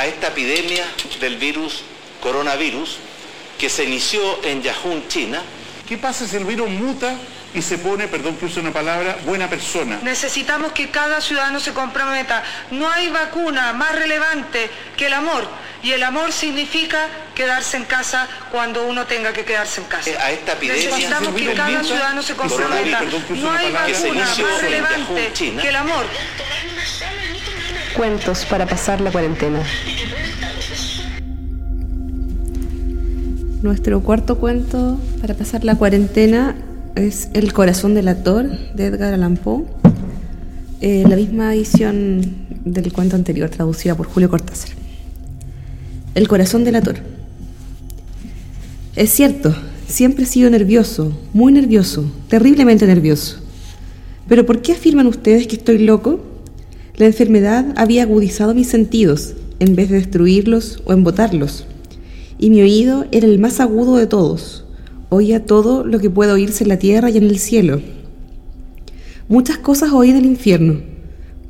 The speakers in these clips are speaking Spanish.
a esta epidemia del virus coronavirus que se inició en Yahoo, China. ¿Qué pasa si el virus muta y se pone, perdón que use una palabra, buena persona? Necesitamos que cada ciudadano se comprometa. No hay vacuna más relevante que el amor. Y el amor significa quedarse en casa cuando uno tenga que quedarse en casa. A esta epidemia Necesitamos que cada ciudadano se comprometa. No hay vacuna más relevante que el amor. Cuentos para pasar la cuarentena. Nuestro cuarto cuento para pasar la cuarentena es El corazón del actor de Edgar Allan Poe, eh, la misma edición del cuento anterior, traducida por Julio Cortázar. El corazón del actor. Es cierto, siempre he sido nervioso, muy nervioso, terriblemente nervioso. Pero ¿por qué afirman ustedes que estoy loco? La enfermedad había agudizado mis sentidos en vez de destruirlos o embotarlos y mi oído era el más agudo de todos. Oía todo lo que puede oírse en la tierra y en el cielo. Muchas cosas oí en el infierno.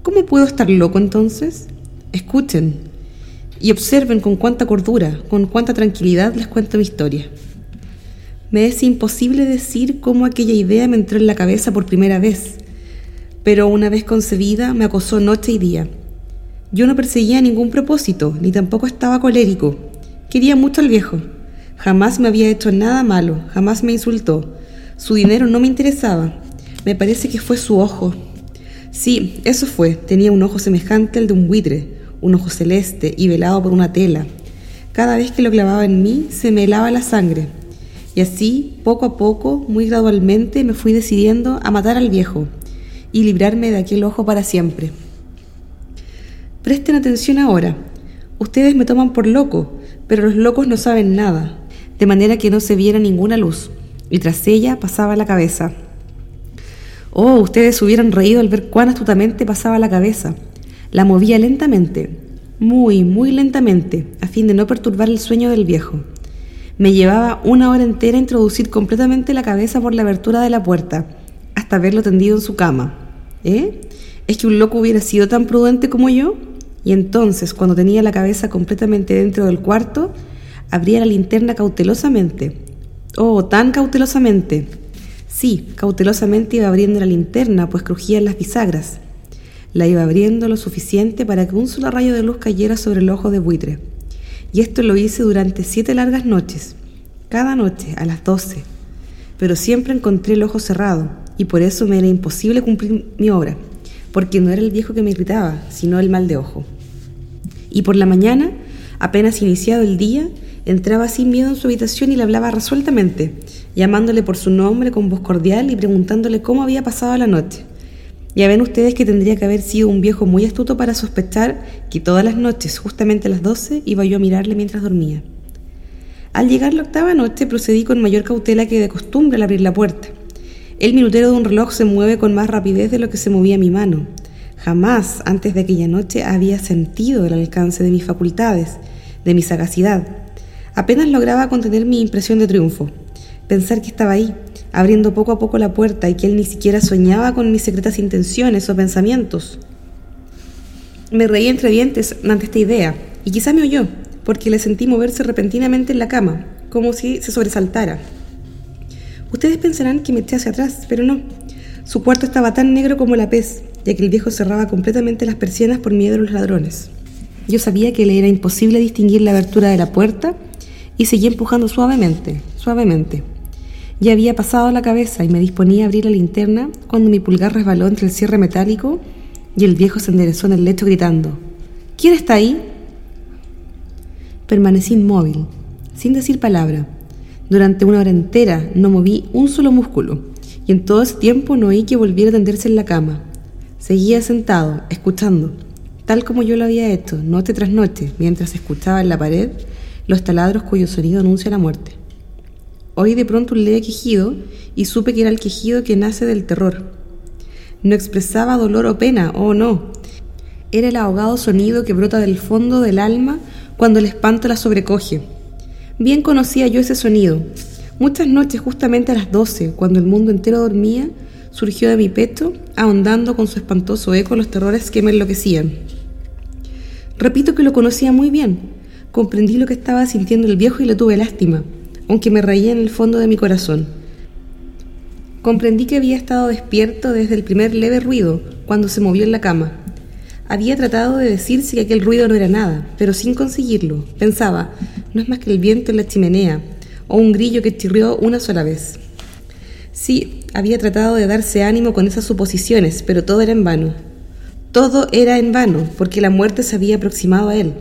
¿Cómo puedo estar loco entonces? Escuchen y observen con cuánta cordura, con cuánta tranquilidad les cuento mi historia. Me es imposible decir cómo aquella idea me entró en la cabeza por primera vez, pero una vez concebida me acosó noche y día. Yo no perseguía ningún propósito, ni tampoco estaba colérico. Quería mucho al viejo. Jamás me había hecho nada malo, jamás me insultó. Su dinero no me interesaba. Me parece que fue su ojo. Sí, eso fue. Tenía un ojo semejante al de un buitre, un ojo celeste y velado por una tela. Cada vez que lo clavaba en mí, se me helaba la sangre. Y así, poco a poco, muy gradualmente, me fui decidiendo a matar al viejo y librarme de aquel ojo para siempre. Presten atención ahora. Ustedes me toman por loco, pero los locos no saben nada, de manera que no se viera ninguna luz, y tras ella pasaba la cabeza. Oh, ustedes hubieran reído al ver cuán astutamente pasaba la cabeza. La movía lentamente, muy, muy lentamente, a fin de no perturbar el sueño del viejo. Me llevaba una hora entera introducir completamente la cabeza por la abertura de la puerta, hasta tendido en su cama. ¿Eh? ¿Es que un loco hubiera sido tan prudente como yo? Y entonces, cuando tenía la cabeza completamente dentro del cuarto, abría la linterna cautelosamente. Oh, tan cautelosamente. Sí, cautelosamente iba abriendo la linterna, pues crujían las bisagras. La iba abriendo lo suficiente para que un solo rayo de luz cayera sobre el ojo de buitre. Y esto lo hice durante siete largas noches, cada noche a las doce. Pero siempre encontré el ojo cerrado, y por eso me era imposible cumplir mi obra porque no era el viejo que me gritaba, sino el mal de ojo. Y por la mañana, apenas iniciado el día, entraba sin miedo en su habitación y le hablaba resueltamente, llamándole por su nombre con voz cordial y preguntándole cómo había pasado la noche. Ya ven ustedes que tendría que haber sido un viejo muy astuto para sospechar que todas las noches, justamente a las doce, iba yo a mirarle mientras dormía. Al llegar la octava noche procedí con mayor cautela que de costumbre al abrir la puerta. El minutero de un reloj se mueve con más rapidez de lo que se movía mi mano. Jamás antes de aquella noche había sentido el alcance de mis facultades, de mi sagacidad. Apenas lograba contener mi impresión de triunfo. Pensar que estaba ahí, abriendo poco a poco la puerta y que él ni siquiera soñaba con mis secretas intenciones o pensamientos. Me reí entre dientes ante esta idea, y quizá me oyó, porque le sentí moverse repentinamente en la cama, como si se sobresaltara. Ustedes pensarán que me eché hacia atrás, pero no. Su cuarto estaba tan negro como la pez, ya que el viejo cerraba completamente las persianas por miedo a los ladrones. Yo sabía que le era imposible distinguir la abertura de la puerta y seguí empujando suavemente, suavemente. Ya había pasado la cabeza y me disponía a abrir la linterna cuando mi pulgar resbaló entre el cierre metálico y el viejo se enderezó en el lecho gritando, ¿Quién está ahí? Permanecí inmóvil, sin decir palabra durante una hora entera no moví un solo músculo y en todo ese tiempo no oí que volviera a tenderse en la cama. Seguía sentado, escuchando, tal como yo lo había hecho noche tras noche, mientras escuchaba en la pared los taladros cuyo sonido anuncia la muerte. Oí de pronto un leve quejido y supe que era el quejido que nace del terror. No expresaba dolor o pena, oh no. Era el ahogado sonido que brota del fondo del alma cuando el espanto la sobrecoge Bien conocía yo ese sonido. Muchas noches, justamente a las doce, cuando el mundo entero dormía, surgió de mi pecho, ahondando con su espantoso eco los terrores que me enloquecían. Repito que lo conocía muy bien. Comprendí lo que estaba sintiendo el viejo y le tuve lástima, aunque me reía en el fondo de mi corazón. Comprendí que había estado despierto desde el primer leve ruido, cuando se movió en la cama. Había tratado de decirse que aquel ruido no era nada, pero sin conseguirlo. Pensaba, no es más que el viento en la chimenea, o un grillo que chirrió una sola vez. Sí, había tratado de darse ánimo con esas suposiciones, pero todo era en vano. Todo era en vano, porque la muerte se había aproximado a él,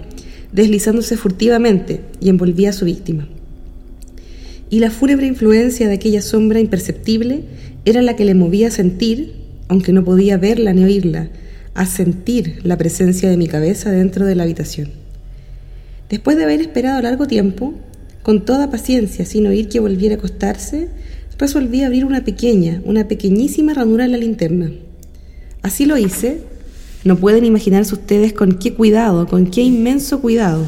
deslizándose furtivamente, y envolvía a su víctima. Y la fúnebre influencia de aquella sombra imperceptible era la que le movía a sentir, aunque no podía verla ni oírla, a sentir la presencia de mi cabeza dentro de la habitación. Después de haber esperado largo tiempo, con toda paciencia, sin oír que volviera a acostarse, resolví abrir una pequeña, una pequeñísima ranura en la linterna. Así lo hice. No pueden imaginarse ustedes con qué cuidado, con qué inmenso cuidado,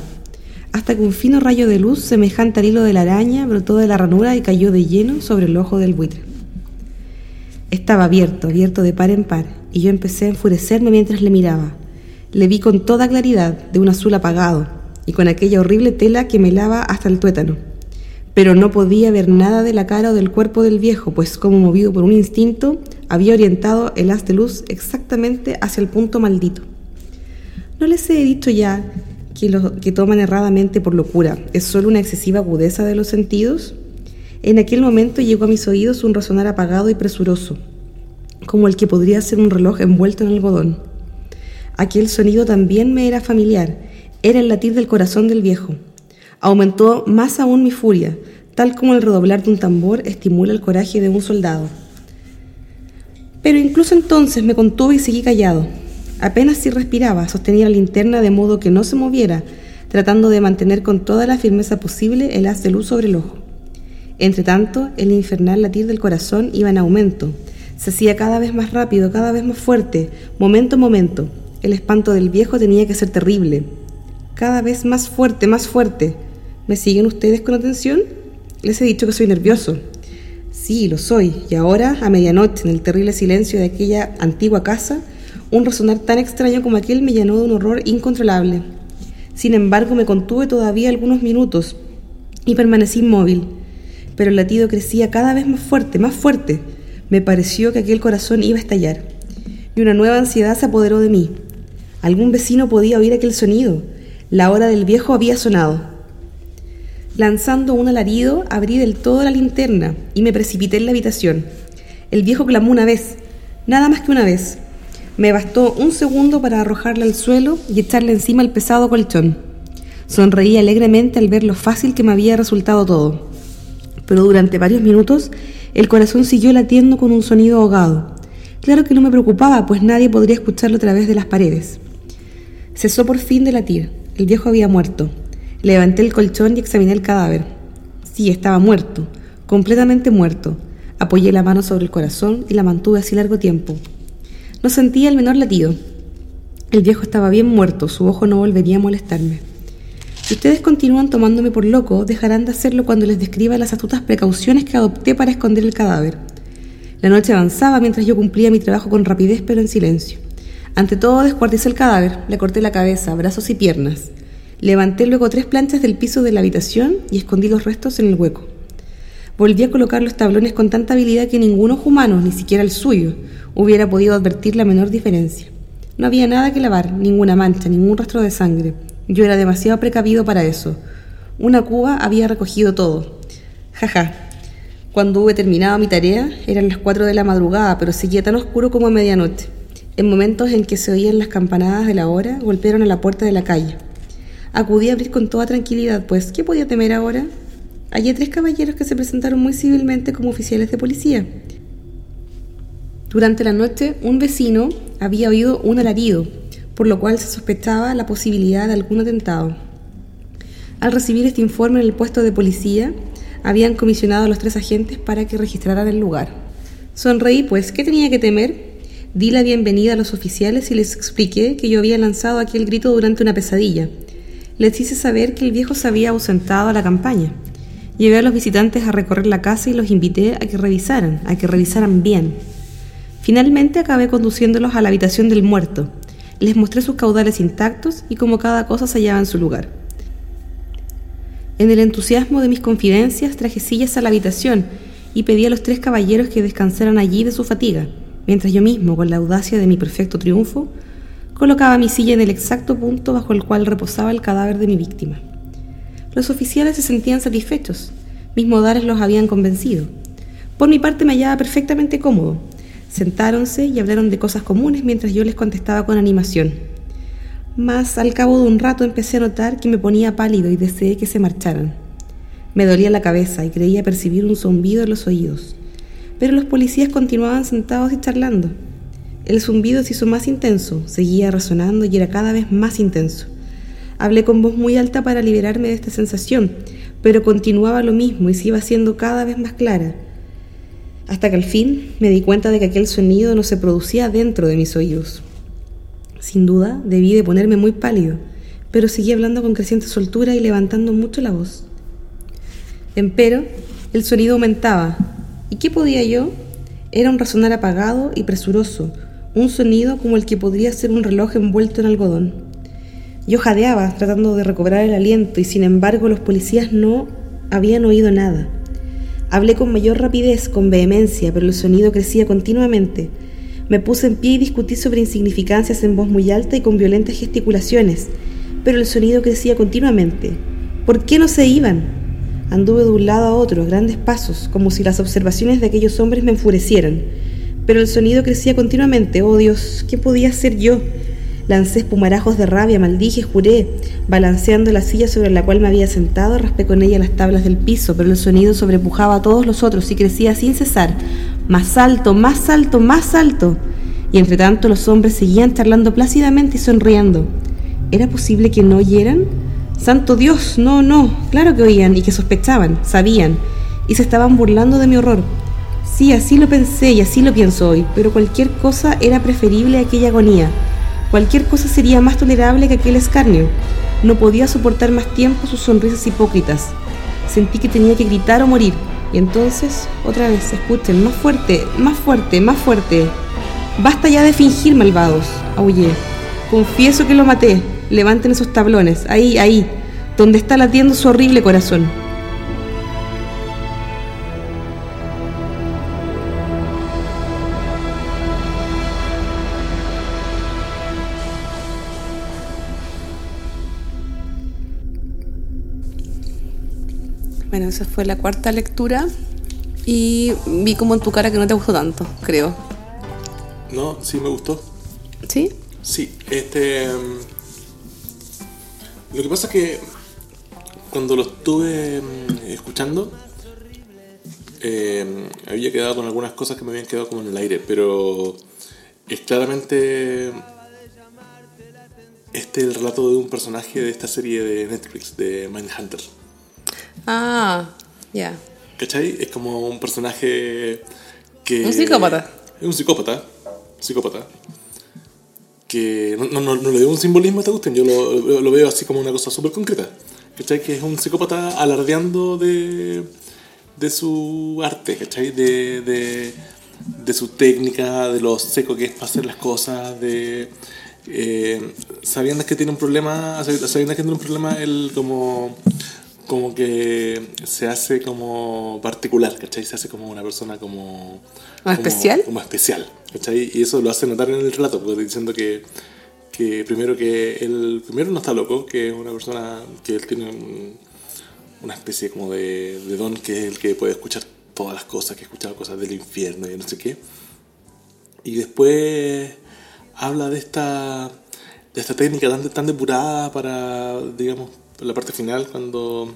hasta que un fino rayo de luz semejante al hilo de la araña brotó de la ranura y cayó de lleno sobre el ojo del buitre. Estaba abierto, abierto de par en par, y yo empecé a enfurecerme mientras le miraba. Le vi con toda claridad, de un azul apagado, y con aquella horrible tela que me lava hasta el tuétano pero no podía ver nada de la cara o del cuerpo del viejo, pues como movido por un instinto, había orientado el haz de luz exactamente hacia el punto maldito. No les he dicho ya que lo que toman erradamente por locura es solo una excesiva agudeza de los sentidos. En aquel momento llegó a mis oídos un resonar apagado y presuroso, como el que podría ser un reloj envuelto en algodón. Aquel sonido también me era familiar, era el latir del corazón del viejo. Aumentó más aún mi furia, tal como el redoblar de un tambor estimula el coraje de un soldado. Pero incluso entonces me contuve y seguí callado. Apenas si respiraba, sostenía la linterna de modo que no se moviera, tratando de mantener con toda la firmeza posible el haz de luz sobre el ojo. Entretanto, el infernal latir del corazón iba en aumento. Se hacía cada vez más rápido, cada vez más fuerte, momento a momento. El espanto del viejo tenía que ser terrible. Cada vez más fuerte, más fuerte. ¿Me siguen ustedes con atención? Les he dicho que soy nervioso. Sí, lo soy. Y ahora, a medianoche, en el terrible silencio de aquella antigua casa, un resonar tan extraño como aquel me llenó de un horror incontrolable. Sin embargo, me contuve todavía algunos minutos y permanecí inmóvil. Pero el latido crecía cada vez más fuerte, más fuerte. Me pareció que aquel corazón iba a estallar. Y una nueva ansiedad se apoderó de mí. Algún vecino podía oír aquel sonido. La hora del viejo había sonado. Lanzando un alarido, abrí del todo la linterna y me precipité en la habitación. El viejo clamó una vez, nada más que una vez. Me bastó un segundo para arrojarla al suelo y echarle encima el pesado colchón. Sonreí alegremente al ver lo fácil que me había resultado todo. Pero durante varios minutos el corazón siguió latiendo con un sonido ahogado. Claro que no me preocupaba, pues nadie podría escucharlo a través de las paredes. Cesó por fin de latir. El viejo había muerto. Levanté el colchón y examiné el cadáver. Sí, estaba muerto, completamente muerto. Apoyé la mano sobre el corazón y la mantuve así largo tiempo. No sentía el menor latido. El viejo estaba bien muerto, su ojo no volvería a molestarme. Si ustedes continúan tomándome por loco, dejarán de hacerlo cuando les describa las astutas precauciones que adopté para esconder el cadáver. La noche avanzaba mientras yo cumplía mi trabajo con rapidez pero en silencio. Ante todo descuarticé el cadáver, le corté la cabeza, brazos y piernas. Levanté luego tres planchas del piso de la habitación y escondí los restos en el hueco. Volví a colocar los tablones con tanta habilidad que ninguno humano, ni siquiera el suyo, hubiera podido advertir la menor diferencia. No había nada que lavar, ninguna mancha, ningún rastro de sangre. Yo era demasiado precavido para eso. Una cuba había recogido todo. Jaja. Cuando hube terminado mi tarea, eran las cuatro de la madrugada, pero seguía tan oscuro como a medianoche. En momentos en que se oían las campanadas de la hora, golpearon a la puerta de la calle. Acudí a abrir con toda tranquilidad, pues ¿qué podía temer ahora? Hallé tres caballeros que se presentaron muy civilmente como oficiales de policía. Durante la noche, un vecino había oído un alarido, por lo cual se sospechaba la posibilidad de algún atentado. Al recibir este informe en el puesto de policía, habían comisionado a los tres agentes para que registraran el lugar. Sonreí, pues, ¿qué tenía que temer? Di la bienvenida a los oficiales y les expliqué que yo había lanzado aquel grito durante una pesadilla les hice saber que el viejo se había ausentado a la campaña. Llevé a los visitantes a recorrer la casa y los invité a que revisaran, a que revisaran bien. Finalmente acabé conduciéndolos a la habitación del muerto. Les mostré sus caudales intactos y cómo cada cosa se hallaba en su lugar. En el entusiasmo de mis confidencias traje sillas a la habitación y pedí a los tres caballeros que descansaran allí de su fatiga, mientras yo mismo, con la audacia de mi perfecto triunfo, colocaba mi silla en el exacto punto bajo el cual reposaba el cadáver de mi víctima. Los oficiales se sentían satisfechos, mis modales los habían convencido. Por mi parte me hallaba perfectamente cómodo. Sentáronse y hablaron de cosas comunes mientras yo les contestaba con animación. Mas al cabo de un rato empecé a notar que me ponía pálido y deseé que se marcharan. Me dolía la cabeza y creía percibir un zumbido en los oídos. Pero los policías continuaban sentados y charlando. El zumbido se hizo más intenso, seguía resonando y era cada vez más intenso. Hablé con voz muy alta para liberarme de esta sensación, pero continuaba lo mismo y se iba haciendo cada vez más clara. Hasta que al fin me di cuenta de que aquel sonido no se producía dentro de mis oídos. Sin duda, debí de ponerme muy pálido, pero seguí hablando con creciente soltura y levantando mucho la voz. Empero, el sonido aumentaba. ¿Y qué podía yo? Era un resonar apagado y presuroso, un sonido como el que podría ser un reloj envuelto en algodón. Yo jadeaba tratando de recobrar el aliento y sin embargo los policías no habían oído nada. Hablé con mayor rapidez, con vehemencia, pero el sonido crecía continuamente. Me puse en pie y discutí sobre insignificancias en voz muy alta y con violentas gesticulaciones, pero el sonido crecía continuamente. ¿Por qué no se iban? Anduve de un lado a otro, a grandes pasos, como si las observaciones de aquellos hombres me enfurecieran. Pero el sonido crecía continuamente. Oh Dios, ¿qué podía hacer yo? Lancé espumarajos de rabia, maldije, juré. Balanceando la silla sobre la cual me había sentado, raspé con ella las tablas del piso, pero el sonido sobrepujaba a todos los otros y crecía sin cesar. Más alto, más alto, más alto. Y entre tanto los hombres seguían charlando plácidamente y sonriendo. ¿Era posible que no oyeran? Santo Dios, no, no, claro que oían y que sospechaban, sabían, y se estaban burlando de mi horror. Sí, así lo pensé y así lo pienso hoy, pero cualquier cosa era preferible a aquella agonía. Cualquier cosa sería más tolerable que aquel escarnio. No podía soportar más tiempo sus sonrisas hipócritas. Sentí que tenía que gritar o morir. Y entonces, otra vez, escuchen, más fuerte, más fuerte, más fuerte. Basta ya de fingir, malvados, aullé. Confieso que lo maté. Levanten esos tablones. Ahí, ahí. Donde está latiendo su horrible corazón. Bueno, esa fue la cuarta lectura y vi como en tu cara que no te gustó tanto, creo. No, sí me gustó. ¿Sí? Sí, este. mm, Lo que pasa es que cuando lo estuve mm, escuchando, eh, había quedado con algunas cosas que me habían quedado como en el aire, pero es claramente este el relato de un personaje de esta serie de Netflix, de Mindhunter. Ah, ya. ¿Cachai? Es como un personaje que... Un psicópata. Es un psicópata. Psicópata. Que no, no, no, le veo un simbolismo a esta cuestión, yo lo, veo así como una cosa súper concreta. ¿Cachai? Que es un psicópata alardeando de, de su arte, ¿cachai? De, de, de su técnica, de lo seco que es para hacer las cosas, de... eh, sabiendo que tiene un problema, sabiendo que tiene un problema, él como como que se hace como particular, ¿cachai? Se hace como una persona como... como- especial? Como especial, ¿cachai? Y eso lo hace notar en el relato, porque diciendo que, que primero que él, primero no está loco, que es una persona que él tiene un- una especie como de, de don que es el que puede escuchar todas las cosas, que ha escuchado cosas del infierno y no sé qué. Y después habla de esta, de esta técnica tan, tan depurada para, digamos, la parte final, cuando,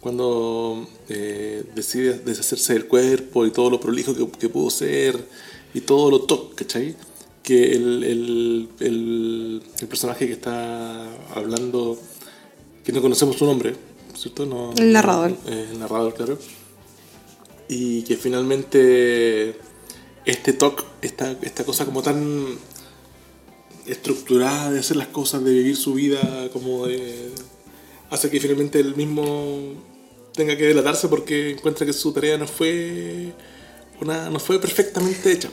cuando eh, decide deshacerse del cuerpo y todo lo prolijo que, que pudo ser y todo lo top, ¿cachai? Que el, el, el, el personaje que está hablando, que no conocemos su nombre, ¿cierto? No, El narrador. eh, el narrador, claro. Y que finalmente este TOC, esta, esta cosa como tan estructurada de hacer las cosas, de vivir su vida, como de... hace que finalmente él mismo tenga que delatarse porque encuentra que su tarea no fue una, no fue perfectamente hecha.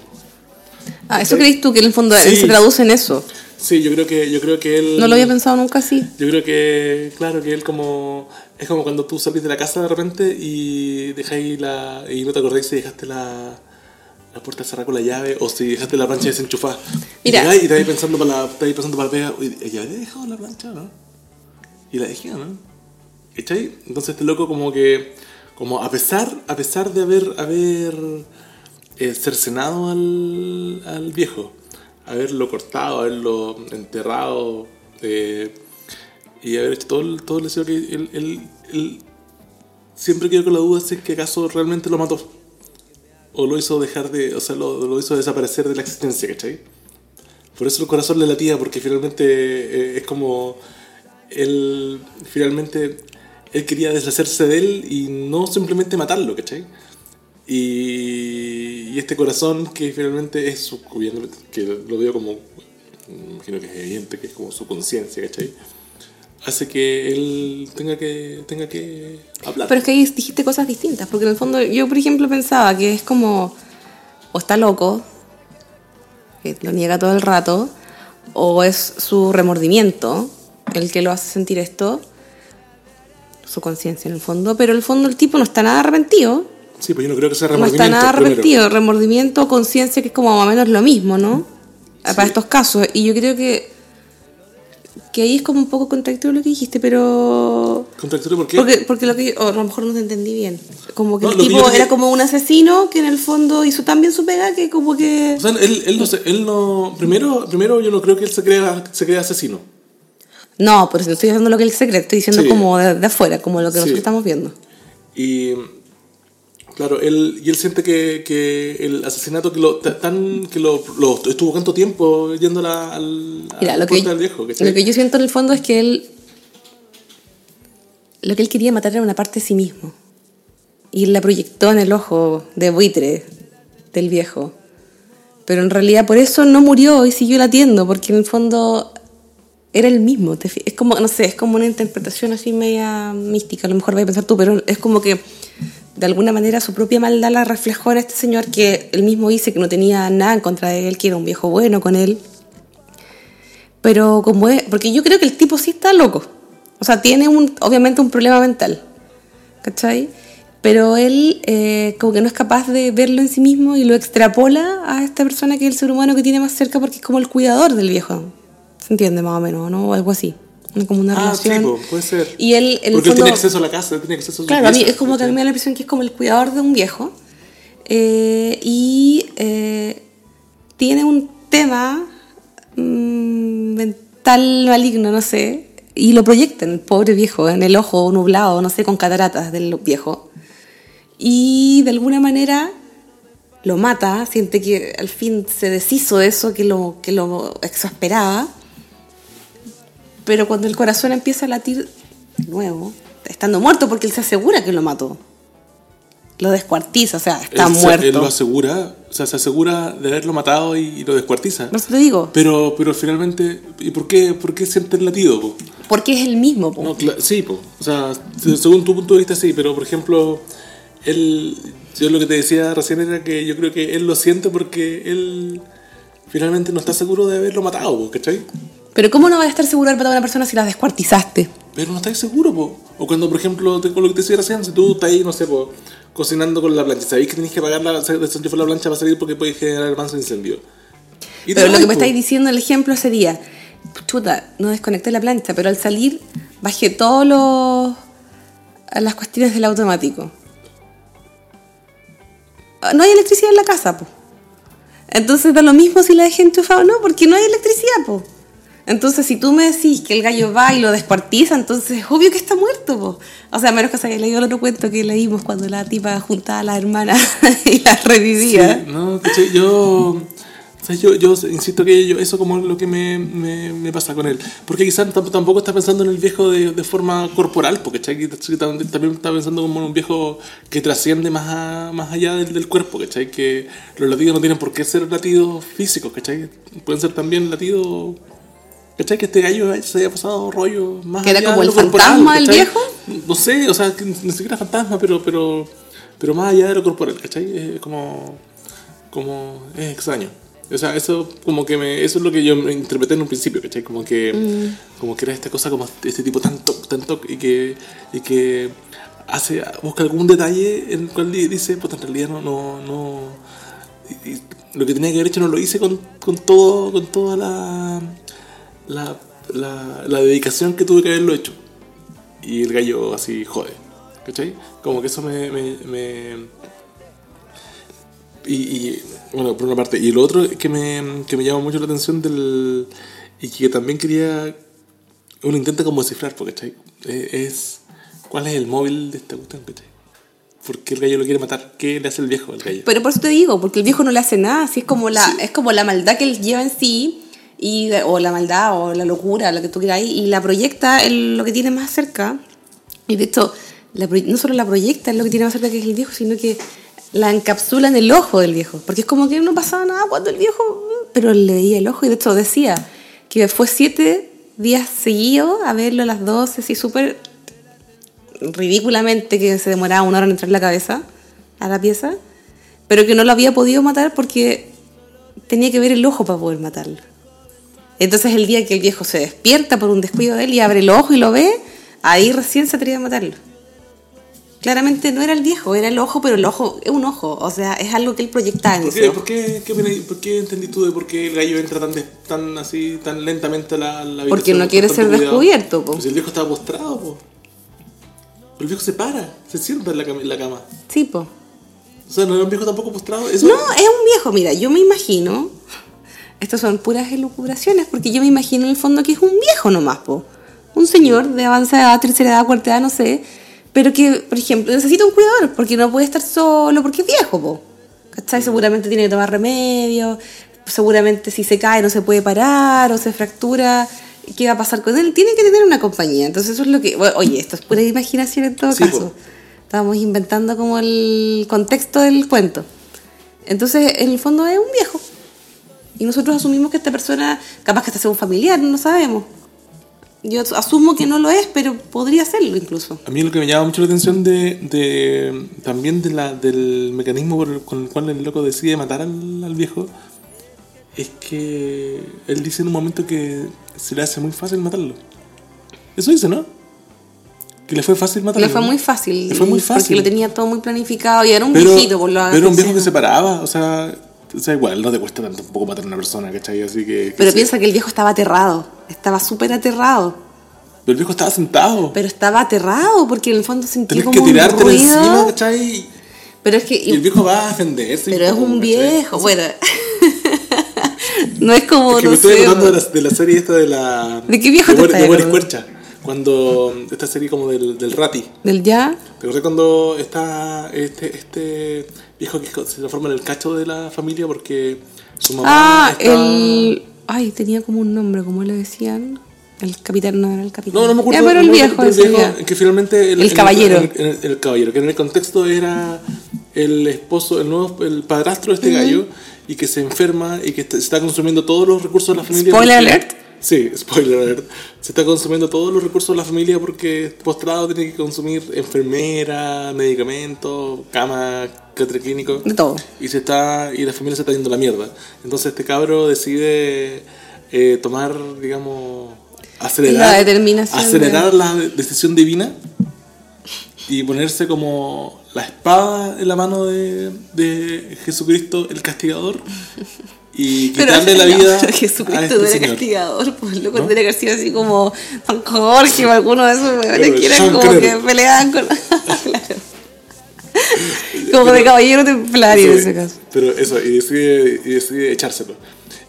Ah, eso crees tú que en el fondo Sí. se traduce en eso. Sí, yo creo que, yo creo que él... No lo había pensado nunca así. Yo creo que, claro, que él como... Es como cuando tú salís de la casa de repente y dejáis la... Y no te acordáis si dejaste la, la puerta cerrada con la llave o si dejaste la plancha desenchufada. Mira. Y te vais pensando para la, pensando para la pega, "Uy, ¿ya había dejado la plancha no? Y la dejé, ¿no? ¿Cachai? Entonces este loco como que... Como a pesar, a pesar de haber, haber eh, cercenado al, al viejo, haberlo cortado, haberlo enterrado eh, y haber hecho todo el, todo el deseo él, siempre quedó con la duda si es que acaso realmente lo mató o lo hizo dejar de, o sea, lo hizo desaparecer de la existencia, ¿cachai? Por eso el corazón le latía, porque finalmente eh, es como él, finalmente, él quería deshacerse de él y no simplemente matarlo, ¿cachai? Y, y este corazón que finalmente es su, que lo veo como, imagino que es evidente, que es como su conciencia, ¿cachai? Hace que él tenga que, tenga que hablar. Pero es que ahí dijiste cosas distintas, porque en el fondo yo, por ejemplo, pensaba que es como, o está loco, que lo niega todo el rato, o es su remordimiento el que lo hace sentir esto, su conciencia en el fondo, pero en el fondo el tipo no está nada arrepentido, Sí, pues yo no creo que sea no remordimiento. está nada arrepentido, remordimiento o conciencia que es como más o menos lo mismo, ¿no? Para estos casos, y yo creo que que ahí es como un poco contradictorio lo que dijiste, pero Contradictorio, ¿por qué? porque, porque lo que yo, o a lo mejor no te entendí bien. Como que No, el que tipo yo era como un asesino que en el fondo hizo tan bien su pega que como que... O sea, él, él no él no... Primero, primero yo no creo que él se crea, se crea asesino. No, pero si no estoy diciendo lo que él se cree, estoy diciendo Sí. como de, de afuera, como lo que Sí. nosotros estamos viendo. Y claro, él, y él siente que, que el asesinato que lo, ta- tan, que lo, lo estuvo tanto tiempo yendo a la, al, a Mira, la lo que, puerta del viejo. ¿cachai? lo que yo siento en el fondo es que él... Lo que él quería matar era una parte de sí mismo. Y la proyectó en el ojo de buitre del viejo. Pero en realidad por eso no murió y siguió latiendo, porque en el fondo era el mismo. Es como, no sé, es como una interpretación así media mística, a lo mejor vais a pensar tú, pero es como que de alguna manera su propia maldad la reflejó en este señor que él mismo dice que no tenía nada en contra de él, que era un viejo bueno con él. Pero como es, porque yo creo que el tipo sí está loco. O sea, tiene un, obviamente un problema mental. ¿Cachai? Pero él eh, como que no es capaz de verlo en sí mismo y lo extrapola a esta persona que es el ser humano que tiene más cerca porque es como el cuidador del viejo. ¿Se entiende más o menos, no? O algo así. Como una Ah, relación. puede ser. Y él, en el Porque él fondo- tiene acceso a la casa, él tiene acceso a su Claro, a mí es como que a mí ¿cachai? me da la impresión que es como el cuidador de un viejo. eh, y eh, tiene un tema mm, mental maligno, no sé. Y lo proyecta en el pobre viejo, en el ojo nublado, no sé, con cataratas del viejo. Y de alguna manera lo mata, siente que al fin se deshizo de eso que lo, que lo exasperaba. Pero cuando el corazón empieza a latir de nuevo, estando muerto porque él se asegura que lo mató. Lo descuartiza, o sea, está Él se- muerto. Él lo asegura, o sea, se asegura de haberlo matado y, y lo descuartiza. Por eso te digo, Pero, pero finalmente, ¿y por qué, por qué siente el latido? po? porque es el mismo. po. No, sí, po. o sea, se- según tu punto de vista sí, pero por ejemplo, él, yo lo que te decía recién era que yo creo que él lo siente porque él finalmente no está seguro de haberlo matado, ¿cachai? Pero ¿cómo no vas a estar seguro de haber matado a una persona si la descuartizaste? Pero no estás seguro, po. O cuando, por ejemplo, te, con lo que te decía recién, si tú estás ahí, no sé, po, cocinando con la plancha, sabéis que tenés que apagar la, desenchufar la plancha para salir porque puede generar el manso incendio. Y Pero lo que me estáis diciendo en el ejemplo sería, chuta, no desconecté la plancha, pero al salir bajé todos los las cuestiones del automático. Ah, No hay electricidad en la casa, po. Entonces da lo mismo si la dejé enchufada o no, porque no hay electricidad, po. Entonces, si tú me decís que el gallo va y lo descuartiza, entonces es obvio que está muerto, po. O sea, a menos que se haya leído el otro cuento que leímos cuando la tipa juntaba a las hermanas y las revivía. Sí, no. Yo, o sea, yo, yo insisto que yo, eso como es lo que me, me, me pasa con él. Porque quizás tam- tampoco está pensando en el viejo de, de forma corporal, porque ¿cachai? También está pensando como en un viejo que trasciende más, a- más allá del, del cuerpo, ¿cachai? Que los latidos no tienen por qué ser latidos físicos, ¿cachai? Pueden ser también latidos... ¿Cachai? Que este gallo se haya pasado rollo más ¿Que era allá como de el corporal, fantasma del viejo? No sé, o sea, ni siquiera fantasma, pero, pero, pero más allá de lo corporal, ¿cachai? Es como, como, es extraño. O sea, eso como que me, eso es lo que yo me interpreté en un principio, ¿cachai? Como que, Mm. como que era esta cosa como este tipo tanto, tanto y que, y que hace, busca algún detalle en el cual di- dice, pues en realidad no, no, no, y- y lo que tenía que haber hecho no lo hice con, con todo, con toda la, la, la, la dedicación que tuve que haberlo hecho. Y el gallo así jode, ¿cachai? Como que eso me, me, me- y, y, bueno, por una parte. Y lo otro que me, que me llama mucho la atención del. Y que también quería. Uno intenta como descifrar, porque ¿cachai? Eh, es. ¿Cuál es el móvil de esta cuestión, cachai? ¿Por qué el gallo lo quiere matar? ¿Qué le hace el viejo al gallo? Pero por eso te digo, porque el viejo no le hace nada, así es como la, es como la maldad que él lleva en sí, y, o la maldad, o la locura, lo que tú quieras, y la proyecta en lo que tiene más cerca. Y de hecho, la no solo la proyecta en lo que tiene más cerca que es el viejo, sino que la encapsula en el ojo del viejo. Porque es como que no pasaba nada cuando el viejo, pero le veía el ojo, y de hecho decía que fue siete días seguidos a verlo a las 12, así súper ridículamente que se demoraba una hora en entrar en la cabeza a la pieza, pero que no lo había podido matar porque tenía que ver el ojo para poder matarlo. Entonces el día que el viejo se despierta por un descuido de él y abre el ojo y lo ve, ahí recién se atreve a matarlo. Claramente no era el viejo, era el ojo, pero el ojo es un ojo, o sea, es algo que él proyectaba en ¿Por qué, por, qué, qué por qué entendí tú de por qué el gallo entra tan, des- tan así, tan lentamente a la, la Porque no quiere ser cuidado? descubierto, po. Pues el viejo estaba postrado, po. Pero el viejo se para, se sienta en la cama. en la cama. Sí, po. O sea, no era un viejo tampoco postrado. Eso, No, es un viejo, mira, yo me imagino, estas son puras elucubraciones, porque yo me imagino en el fondo que es un viejo nomás, po. Un señor de avanzada tercera edad, cuarta edad, no sé, pero que, por ejemplo, necesita un cuidador, porque no puede estar solo, porque es viejo, po. ¿Cachai? Seguramente tiene que tomar remedio, seguramente si se cae no se puede parar o se fractura. ¿Qué va a pasar con él? Tiene que tener una compañía. Entonces eso es lo que... bueno, oye, esto es pura imaginación en todo Sí, caso. Estábamos inventando como el contexto del cuento. Entonces, en el fondo es un viejo. Y nosotros asumimos que esta persona, capaz que este sea un familiar, no sabemos. Yo asumo que no lo es, pero podría serlo incluso. A mí lo que me llama mucho la atención de, de también de la, del mecanismo por con el cual el loco decide matar al, al viejo es que él dice en un momento que se le hace muy fácil matarlo. Eso dice, ¿no? Que le fue fácil matarlo. Le fue ¿no? muy fácil. Le fue muy Porque fácil. lo tenía todo muy planificado y era un pero, viejito, por lo pero era un viejo que se paraba, o sea, o sea, igual no te cuesta tanto tampoco matar a una persona, ¿cachai? Así que... que Pero piensa que el viejo estaba aterrado. Estaba súper aterrado. Pero el viejo estaba sentado. Pero estaba aterrado porque en el fondo sentía Tenés como que tirarte un ruido. encima, ¿cachai? Pero es que... Y el viejo va a defenderse. Pero es poco, un ¿cachai? viejo, bueno. no es como, Es que no me estoy acordando de la, de la serie esta de la... ¿De qué viejo de te De acordando? Cuercha. Cuando... Esta serie como del, del Rati. del ya. ¿Te acuerdas cuando está este, este viejo que se transforma en el cacho de la familia porque su mamá Ah, está- el... Ay, tenía como un nombre, ¿cómo le decían? El capitán, no era el capitán. No, no me acuerdo. Ya, pero el viejo, el viejo, que finalmente... El caballero. en el- el- el caballero, que en el contexto era el esposo, el nuevo, el padrastro de este gallo y que se enferma y que está- se está consumiendo todos los recursos de la familia. Spoiler alert. Sí, spoiler alert. Se está consumiendo todos los recursos de la familia porque postrado tiene que consumir enfermera, medicamentos, cama, clínico. De todo. Y se está y la familia se está yendo a la mierda. Entonces este cabro decide eh, tomar, digamos, acelerar, La determinación acelerar la decisión divina y ponerse como la espada en la mano de, de Jesucristo el castigador y quitarle la no, vida pero a Jesucristo este no era señor. castigador, pues loco ¿No? tendría que sido así como San Jorge o alguno de esos weones Pero que eran como que peleaban con. claro. Como de caballero templario en ese caso. Pero eso, y decide, y decide echárselo.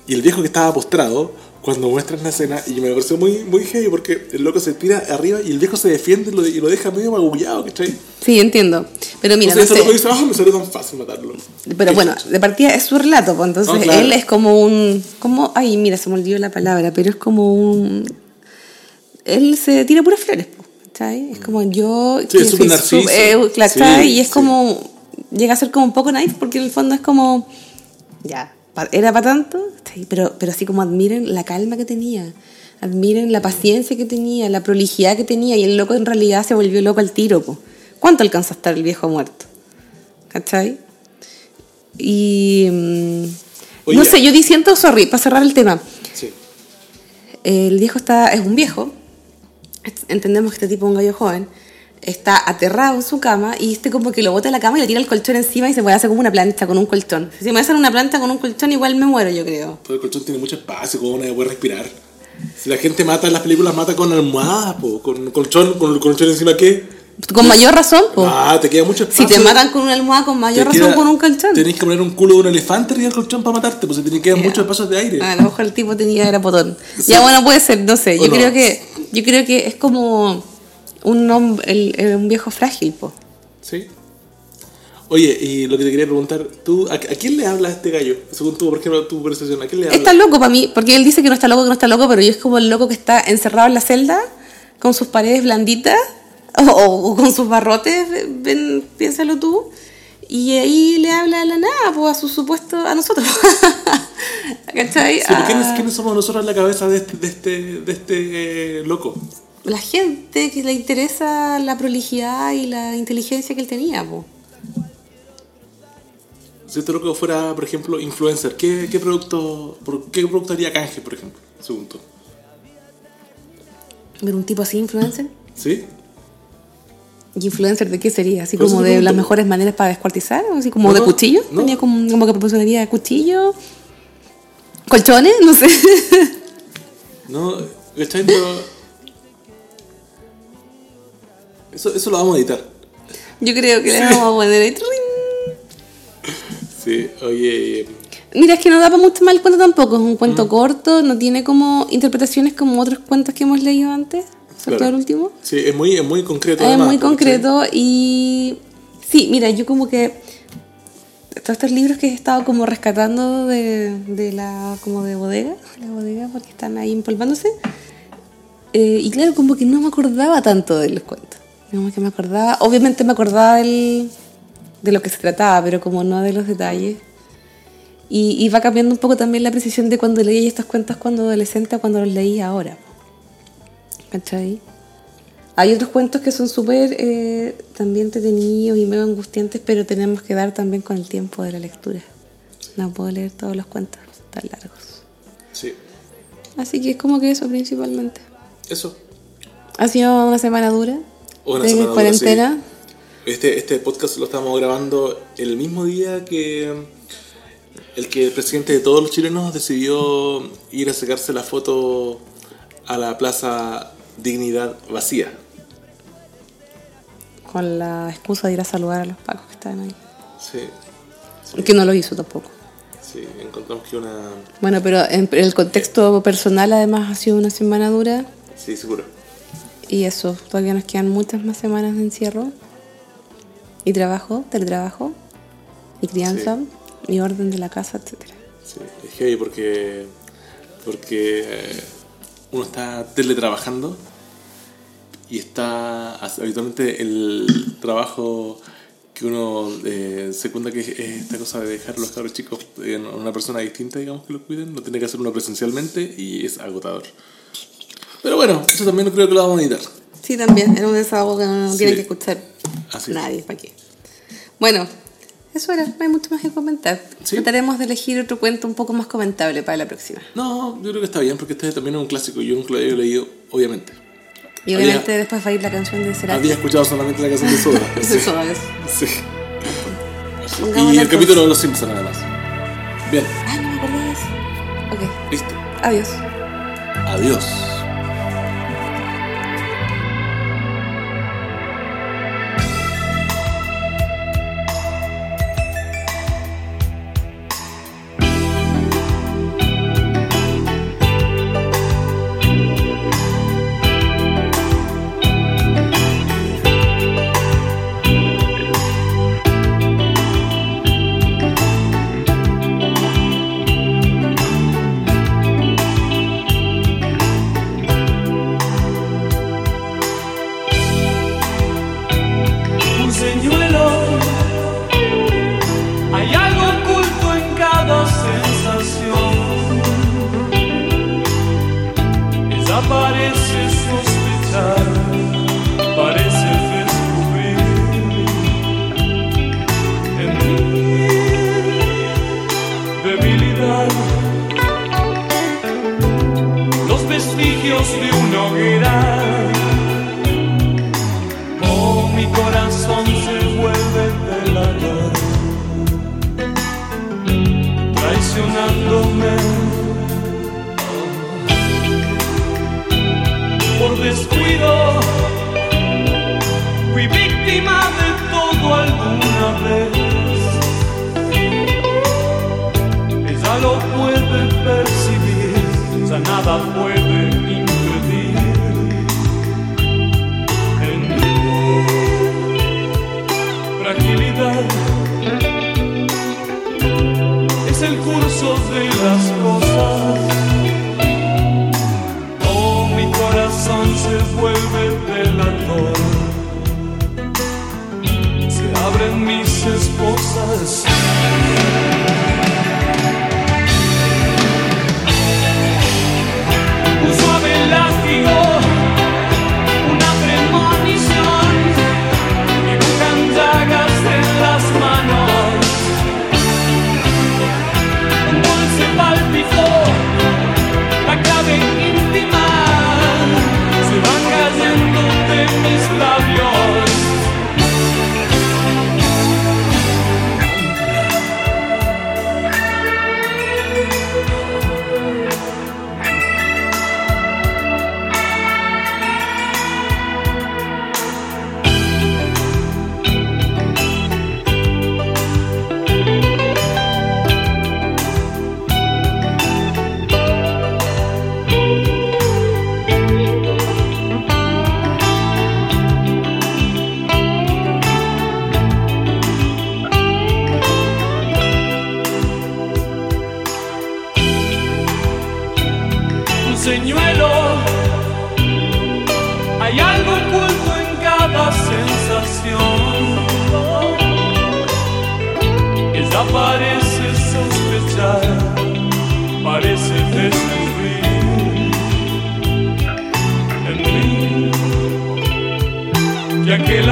Y el viejo que estaba postrado, cuando muestran la escena, y me pareció muy, muy heavy porque el loco se tira arriba y el viejo se defiende y lo, y lo deja medio magullado, ¿cachai? Sí, entiendo. Pero mira, Entonces no sé. dice, ah, me salió tan fácil matarlo. Pero bueno, de partida es su relato, pues entonces claro. él es como un. Como, ay, mira, se me olvidó la palabra, pero es como un. Él se tira puras flores, pues, ¿cachai? Es como yo. Sí, que es narciso. eh, ¿cachai? Sí, y es sí. como. Llega a ser como un poco naif porque en el fondo es como. Ya, era para tanto, sí, pero, pero así como admiren la calma que tenía. Admiren la paciencia que tenía, la prolijidad que tenía. Y el loco en realidad se volvió loco al tiro, pues. ¿Cuánto alcanza a estar el viejo muerto? ¿Cachai? Y mm, no sé, yo diciendo, sorry, para cerrar el tema. Sí. El viejo está, es un viejo. Entendemos que este tipo es un gallo joven. Está aterrado en su cama y este como que lo bota de la cama y le tira el colchón encima y se puede hacer como una plancha con un colchón. Si me hacen una planta con un colchón, igual me muero, yo creo. Todo el colchón tiene mucho espacio, como una puede respirar. Si la gente mata en las películas, mata con almohadas, po, con colchón, con el colchón encima, ¿qué? Con mayor razón, po. Ah, te queda mucho Si espacio. te matan con una almohada, con mayor razón queda- con un colchón. Tenés que poner un culo de un elefante arriba del colchón para matarte, pues se tienen que quedar muchos espacios de aire. A lo mejor el tipo tenía era potón. Sí. Ya bueno, puede ser, no sé. ¿O Yo no? creo que yo creo que es como un el- un viejo frágil, po. Sí. Oye, y lo que te quería preguntar, ¿tú, a, a quién le habla este gallo? Según tu, por ejemplo, tu percepción, ¿a quién le habla? Está loco para mí, porque él dice que no está loco, que no está loco, pero yo es como el loco que está encerrado en la celda con sus paredes blanditas o, o- o con sus barrotes, ven, piénsalo tú. Y ahí le habla a la nada, pues a su supuesto, a nosotros. ¿Cachai? Sí, pero ¿quiénes, A quiénes somos nosotros en la cabeza de este, de este, de este eh, loco? La gente que le interesa la prolijidad y la inteligencia que él tenía, pues. Si este loco fuera, por ejemplo, influencer, ¿qué, qué producto por qué producto haría canje, por ejemplo? Según tú. Pero un tipo así, influencer. ¿Sí? ¿Y influencer de qué sería? ¿Así como de las mejores maneras para descuartizar? ¿O ¿Así como No, de cuchillo? no. ¿Tenía como, como que proporcionaría cuchillo? ¿Colchones? No sé. No, ¿cachai? Pero- Eso, eso lo vamos a editar. Yo creo que le vamos a poner ahí. Sí, oye. Mira, es que no da para mucho mal el cuento tampoco. Es un cuento Mm. corto, no tiene como interpretaciones como otros cuentos que hemos leído antes, sobre Claro. todo el último. Sí, es muy, es muy concreto. Es además, muy concreto y sí, mira, yo como que todos estos libros que he estado como rescatando de, de la como de bodega, la bodega porque están ahí empolvándose. eh, y claro, como que no me acordaba tanto de los cuentos. Que me acordaba, obviamente me acordaba del, de lo que se trataba, pero como no de los detalles. Y, y va cambiando un poco también la precisión de cuando leía estos cuentos cuando adolescente a cuando los leí ahora. ¿Cachai? Hay otros cuentos que son súper eh, también entretenidos y medio angustiantes, pero tenemos que dar también con el tiempo de la lectura. No puedo leer todos los cuentos tan largos. Sí, Así que es como que eso principalmente. eso. Ha sido una semana dura. Una de semana dura, cuarentena. Este, este podcast lo estamos grabando el mismo día que el que el presidente de todos los chilenos decidió ir a sacarse la foto a la plaza Dignidad vacía. Con la excusa de ir a saludar a los pacos que estaban ahí. Sí, Que no lo hizo tampoco. sí, encontramos que una... Bueno, pero en el contexto personal además ha sido una semana dura. Sí, seguro. Y eso, todavía nos quedan muchas más semanas de encierro. Y trabajo, teletrabajo, y crianza, y orden de la casa, etcétera. Sí, es heavy porque, porque eh, uno está teletrabajando y está habitualmente el trabajo que uno eh, secunda que es esta cosa de dejar a los cabros chicos en una persona distinta, digamos, que los cuiden, lo tiene que hacer uno presencialmente y es agotador. Pero bueno, eso también creo que lo vamos a editar. Sí, también, era un desahogo que no Sí. tiene que escuchar Así es. nadie, ¿para qué? Bueno, eso era, no hay mucho más que comentar. Sí. Trataremos de elegir otro cuento un poco más comentable para la próxima. No, yo creo que está bien porque este también es un clásico yo nunca lo había leído, obviamente. Y Había- obviamente después va a ir la canción de Cerati. Había escuchado solamente la canción de Soda. Todo eso. Sí. Pongámosla Y el capítulo de los Simpsons además. Bien, Ay, no me acordé de eso. Ok, listo. adiós. Adiós. aparecer su hospital. Fui víctima de todo alguna vez. Ella lo puede percibir, ya nada puede corazón se vuelve delator. Se abren mis esposas.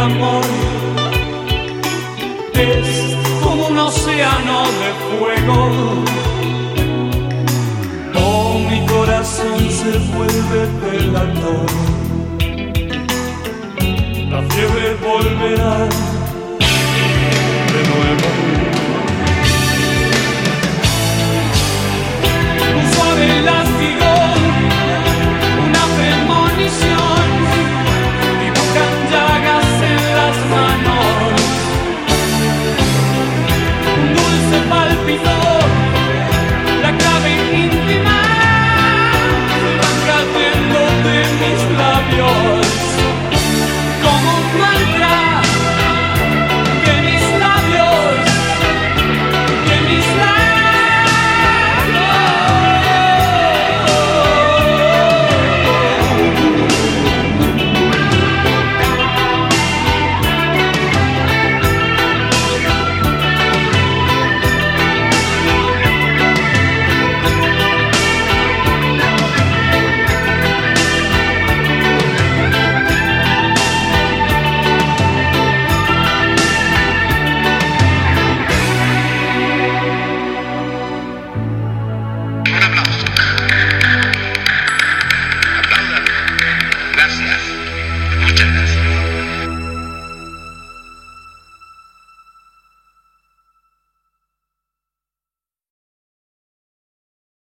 amor es como un océano de fuego. Oh, mi corazón se vuelve pelador. La fiebre volverá de nuevo. Un suave látigo.